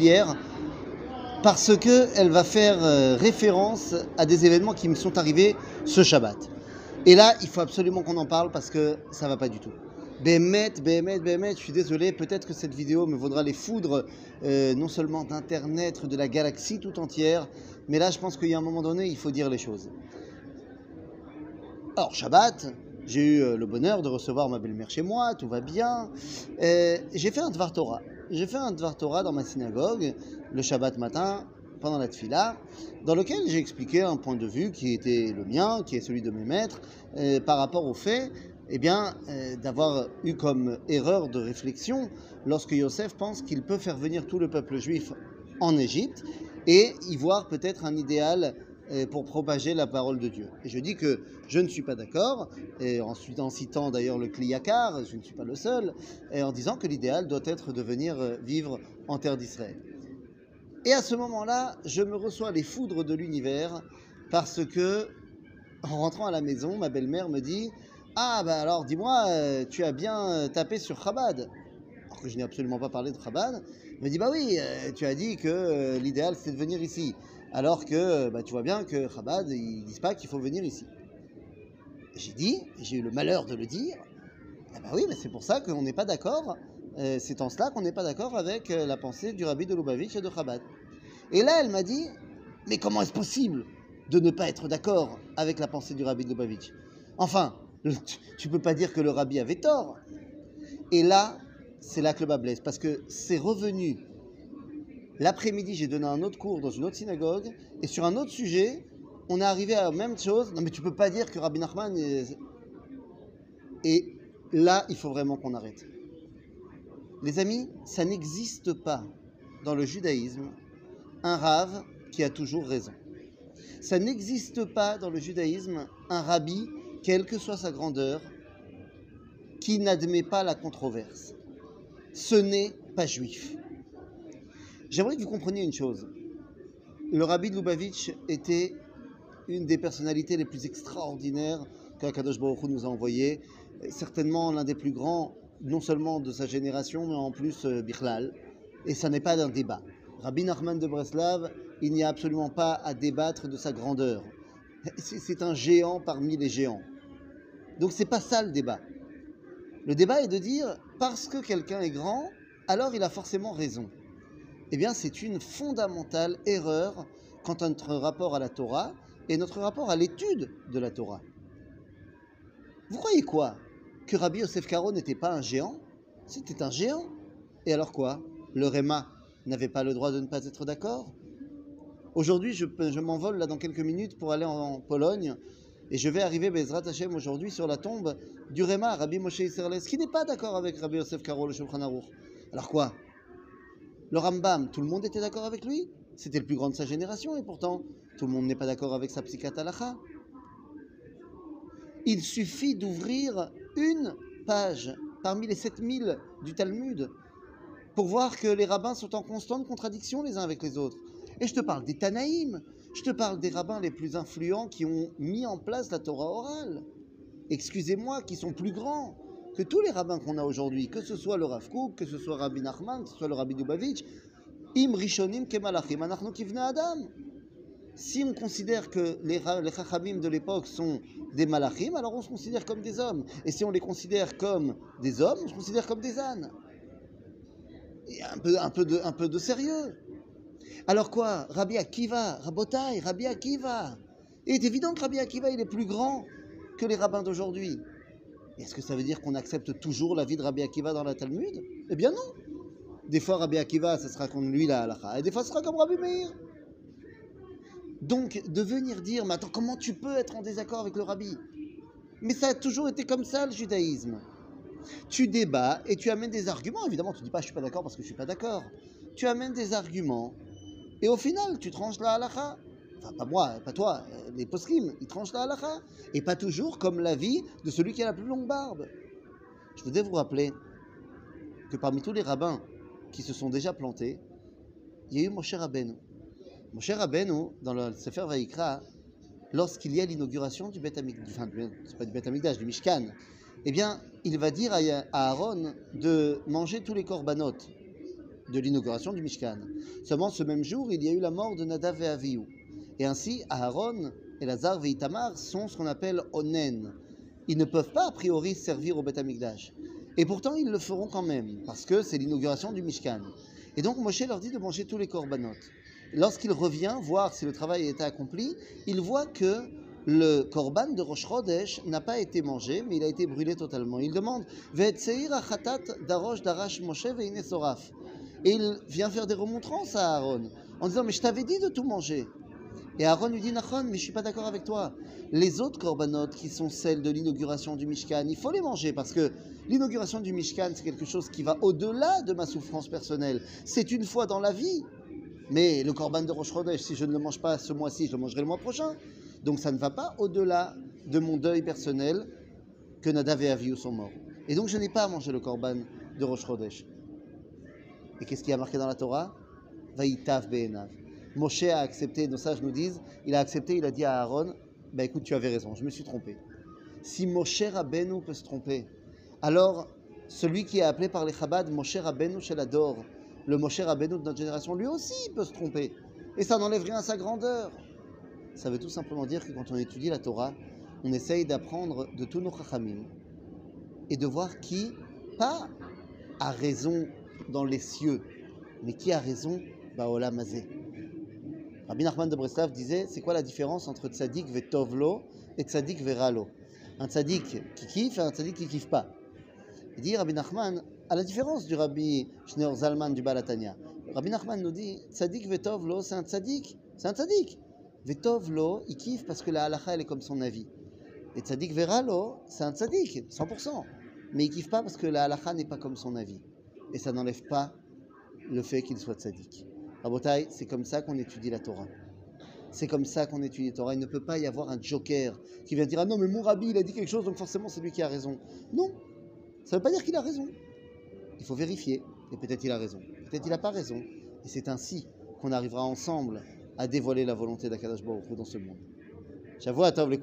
particulière parce qu'elle va faire euh, référence à des événements qui me sont arrivés ce Shabbat. Et là, il faut absolument qu'on en parle parce que ça va pas du tout. Bémet, Bémet, Bémet, je suis désolé, peut-être que cette vidéo me vaudra les foudres euh, non seulement d'Internet, de la galaxie tout entière, mais là je pense qu'il y a un moment donné, il faut dire les choses. Alors, Shabbat, j'ai eu euh, le bonheur de recevoir ma belle-mère chez moi, tout va bien. J'ai fait un Dvar Torah. J'ai fait un Dvar Torah dans ma synagogue le Shabbat matin, pendant la tfila, dans lequel j'ai expliqué un point de vue qui était le mien, qui est celui de mes maîtres, euh, par rapport au fait eh bien, d'avoir eu comme erreur de réflexion lorsque Yosef pense qu'il peut faire venir tout le peuple juif en Égypte et y voir peut-être un idéal pour propager la parole de Dieu. Et je dis que je ne suis pas d'accord, et en citant d'ailleurs le Kliyakar, je ne suis pas le seul, et en disant que l'idéal doit être de venir euh, vivre en terre d'Israël. Et à ce moment-là, je me reçois les foudres de l'univers parce que, en rentrant à la maison, ma belle-mère me dit Ah, bah alors dis-moi, euh, tu as bien euh, tapé sur Chabad alors que je n'ai absolument pas parlé de Chabad, me dit Bah oui, tu as dit que l'idéal c'est de venir ici alors que bah, tu vois bien que Chabad, ils disent pas qu'il faut venir ici. J'ai dit, j'ai eu le malheur de le dire, ah bah oui, mais c'est pour ça qu'on n'est pas d'accord, euh, c'est en cela qu'on n'est pas d'accord avec euh, la pensée du rabbi de Lubavitch et de Chabad. Et là, elle m'a dit, mais comment est-ce possible de ne pas être d'accord avec la pensée du rabbi de Lubavitch? Enfin, tu ne peux pas dire que le rabbi avait tort. Et là, c'est là que le bas blesse, parce que c'est revenu L'après-midi, j'ai donné un autre cours dans une autre synagogue, et sur un autre sujet, on est arrivé à la même chose. Non, mais tu peux pas dire que Rabbi Nachman est... Et là, il faut vraiment qu'on arrête. Les amis, ça n'existe pas dans le judaïsme un rave qui a toujours raison. Ça n'existe pas dans le judaïsme un rabbi, quelle que soit sa grandeur, qui n'admet pas la controverse. Ce n'est pas juif. J'aimerais que vous compreniez une chose. Le rabbi de Lubavitch était une des personnalités les plus extraordinaires qu'Akadosh Baruch Hu nous a envoyées. Certainement l'un des plus grands, non seulement de sa génération, mais en plus euh, Bichlal. Et ça n'est pas d'un débat. Rabbi Nachman de Breslav, il n'y a absolument pas à débattre de sa grandeur. C'est un géant parmi les géants. Donc c'est pas ça le débat. Le débat est de dire parce que quelqu'un est grand, alors il a forcément raison eh bien c'est une fondamentale erreur quant à notre rapport à la Torah et notre rapport à l'étude de la Torah. Vous croyez quoi? Que Rabbi Yosef Karo n'était pas un géant? C'était un géant. Et alors quoi? Le Réma n'avait pas le droit de ne pas être d'accord? Aujourd'hui, je, m'envole là dans quelques minutes pour aller en, Pologne et je vais arriver Bezrat Hashem aujourd'hui sur la tombe du Réma, Rabbi Moshe Isserles, qui n'est pas d'accord avec Rabbi Yosef Karo, le Shulchan. Alors quoi? Le Rambam, tout le monde était d'accord avec lui? C'était le plus grand de sa génération et pourtant, tout le monde n'est pas d'accord avec sa psychatalacha. Il suffit d'ouvrir une page parmi les 7000 du Talmud pour voir que les rabbins sont en constante contradiction les uns avec les autres. Et je te parle des Tanaïm, je te parle des rabbins les plus influents qui ont mis en place la Torah orale. Excusez-moi, qui sont plus grands que tous les rabbins qu'on a aujourd'hui, que ce soit le Rav Kook, que ce soit Rabbi Nachman, que ce soit le Rabbi Dubavitch, im rishonim kemalachim, anachnu kivne adam. Si on considère que les, les de l'époque sont des malachim, alors on se considère comme des hommes. Et si on les considère comme des hommes, on se considère comme des ânes. Un peu, un peu de sérieux. Alors quoi Rabbi Akiva, Rabotai, Rabbi Akiva. Il est évident que Rabbi Akiva, il est plus grand que les rabbins d'aujourd'hui. Est-ce que ça veut dire qu'on accepte toujours la vie de Rabbi Akiva dans la Talmud? Eh bien non. Des fois, Rabbi Akiva, ce sera comme lui la halakha, et des fois, ce sera comme Rabbi Meir. Donc, de venir dire, mais attends, comment tu peux être en désaccord avec le Rabbi? Mais ça a toujours été comme ça, le judaïsme. Tu débats et tu amènes des arguments. Évidemment, tu dis pas, je suis pas d'accord parce que je suis pas d'accord. Tu amènes des arguments et au final, tu tranches la halakha enfin pas moi, pas toi, les poskim, ils tranchent la halakha, et pas toujours comme l'avis de celui qui a la plus longue barbe. Je voudrais vous rappeler que parmi tous les rabbins qui se sont déjà plantés, il y a eu Moshe Rabbeinu. Moshe Rabbeinu, dans le Sefer Vaikra, lorsqu'il y a l'inauguration du Bet enfin, c'est pas du Bet du Mishkan, eh bien, il va dire à Aaron de manger tous les corbanotes de l'inauguration du Mishkan. Seulement ce même jour, il y a eu la mort de Nadav et Avihu. Et ainsi, Aaron, Elazar et Itamar sont ce qu'on appelle onen. Ils ne peuvent pas a priori servir au Beth. Et pourtant, ils le feront quand même, parce que c'est l'inauguration du Mishkan. Et donc Moshe leur dit de manger tous les korbanot. Lorsqu'il revient voir si le travail a été accompli, il voit que le korban de Rosh Chodesh n'a pas été mangé, mais il a été brûlé totalement. Il demande darash Moshe. Et il vient faire des remontrances à Aaron en disant Mais je t'avais dit de tout manger. Et Aaron lui dit Nachon, mais je suis pas d'accord avec toi. Les autres korbanot qui sont celles de l'inauguration du Mishkan, il faut les manger parce que l'inauguration du Mishkan, c'est quelque chose qui va au-delà de ma souffrance personnelle. C'est une fois dans la vie. Mais le korban de Rosh Chodesh, si je ne le mange pas ce mois-ci, je le mangerai le mois prochain. Donc ça ne va pas au-delà de mon deuil personnel que Nadav et Avihu sont morts. Et donc je n'ai pas à manger le korban de Rosh Chodesh. Et qu'est-ce qui a marqué dans la Torah? Vaïtav Be'enav. Moshe a accepté, nos sages nous disent, il a accepté, il a dit à Aaron, bah écoute, tu avais raison, je me suis trompé. Si Moshe Rabbeinu peut se tromper, alors celui qui est appelé par les Chabad Moshe Rabbeinu Shelador, le Moshe Rabbeinu de notre génération, lui aussi peut se tromper. Et ça n'enlève rien à sa grandeur. Ça veut tout simplement dire que quand on étudie la Torah, on essaye d'apprendre de tous nos chachamim et de voir qui, pas a raison dans les cieux, mais qui a raison Baola Mazé. Rabbi Nachman de Breslav disait c'est quoi la différence entre tzaddik vetovlo et tzaddik veralo Un tzaddik qui kiffe et un tzaddik qui kiffe pas. Il dit Rabbi Nachman, à la différence du Rabbi Schneur Zalman du Balatania, Rabbi Nachman nous dit tzaddik vetovlo c'est un tzaddik, c'est un tzaddik. Vetovlo, il kiffe parce que la halacha elle est comme son avis. Et tzaddik veralo, c'est un tzaddik, 100%. Mais il kiffe pas parce que la halacha n'est pas comme son avis. Et ça n'enlève pas le fait qu'il soit tzaddik. Rabotai, c'est comme ça qu'on étudie la Torah. C'est comme ça qu'on étudie la Torah. Il ne peut pas y avoir un joker qui vient dire Ah non, mais mon il a dit quelque chose, donc forcément c'est lui qui a raison. Non, ça ne veut pas dire qu'il a raison. Il faut vérifier. Et peut-être il a raison. Peut-être il n'a pas raison. Et c'est ainsi qu'on arrivera ensemble à dévoiler la volonté d'Akadash Baruch dans ce monde. J'avoue à Tov les.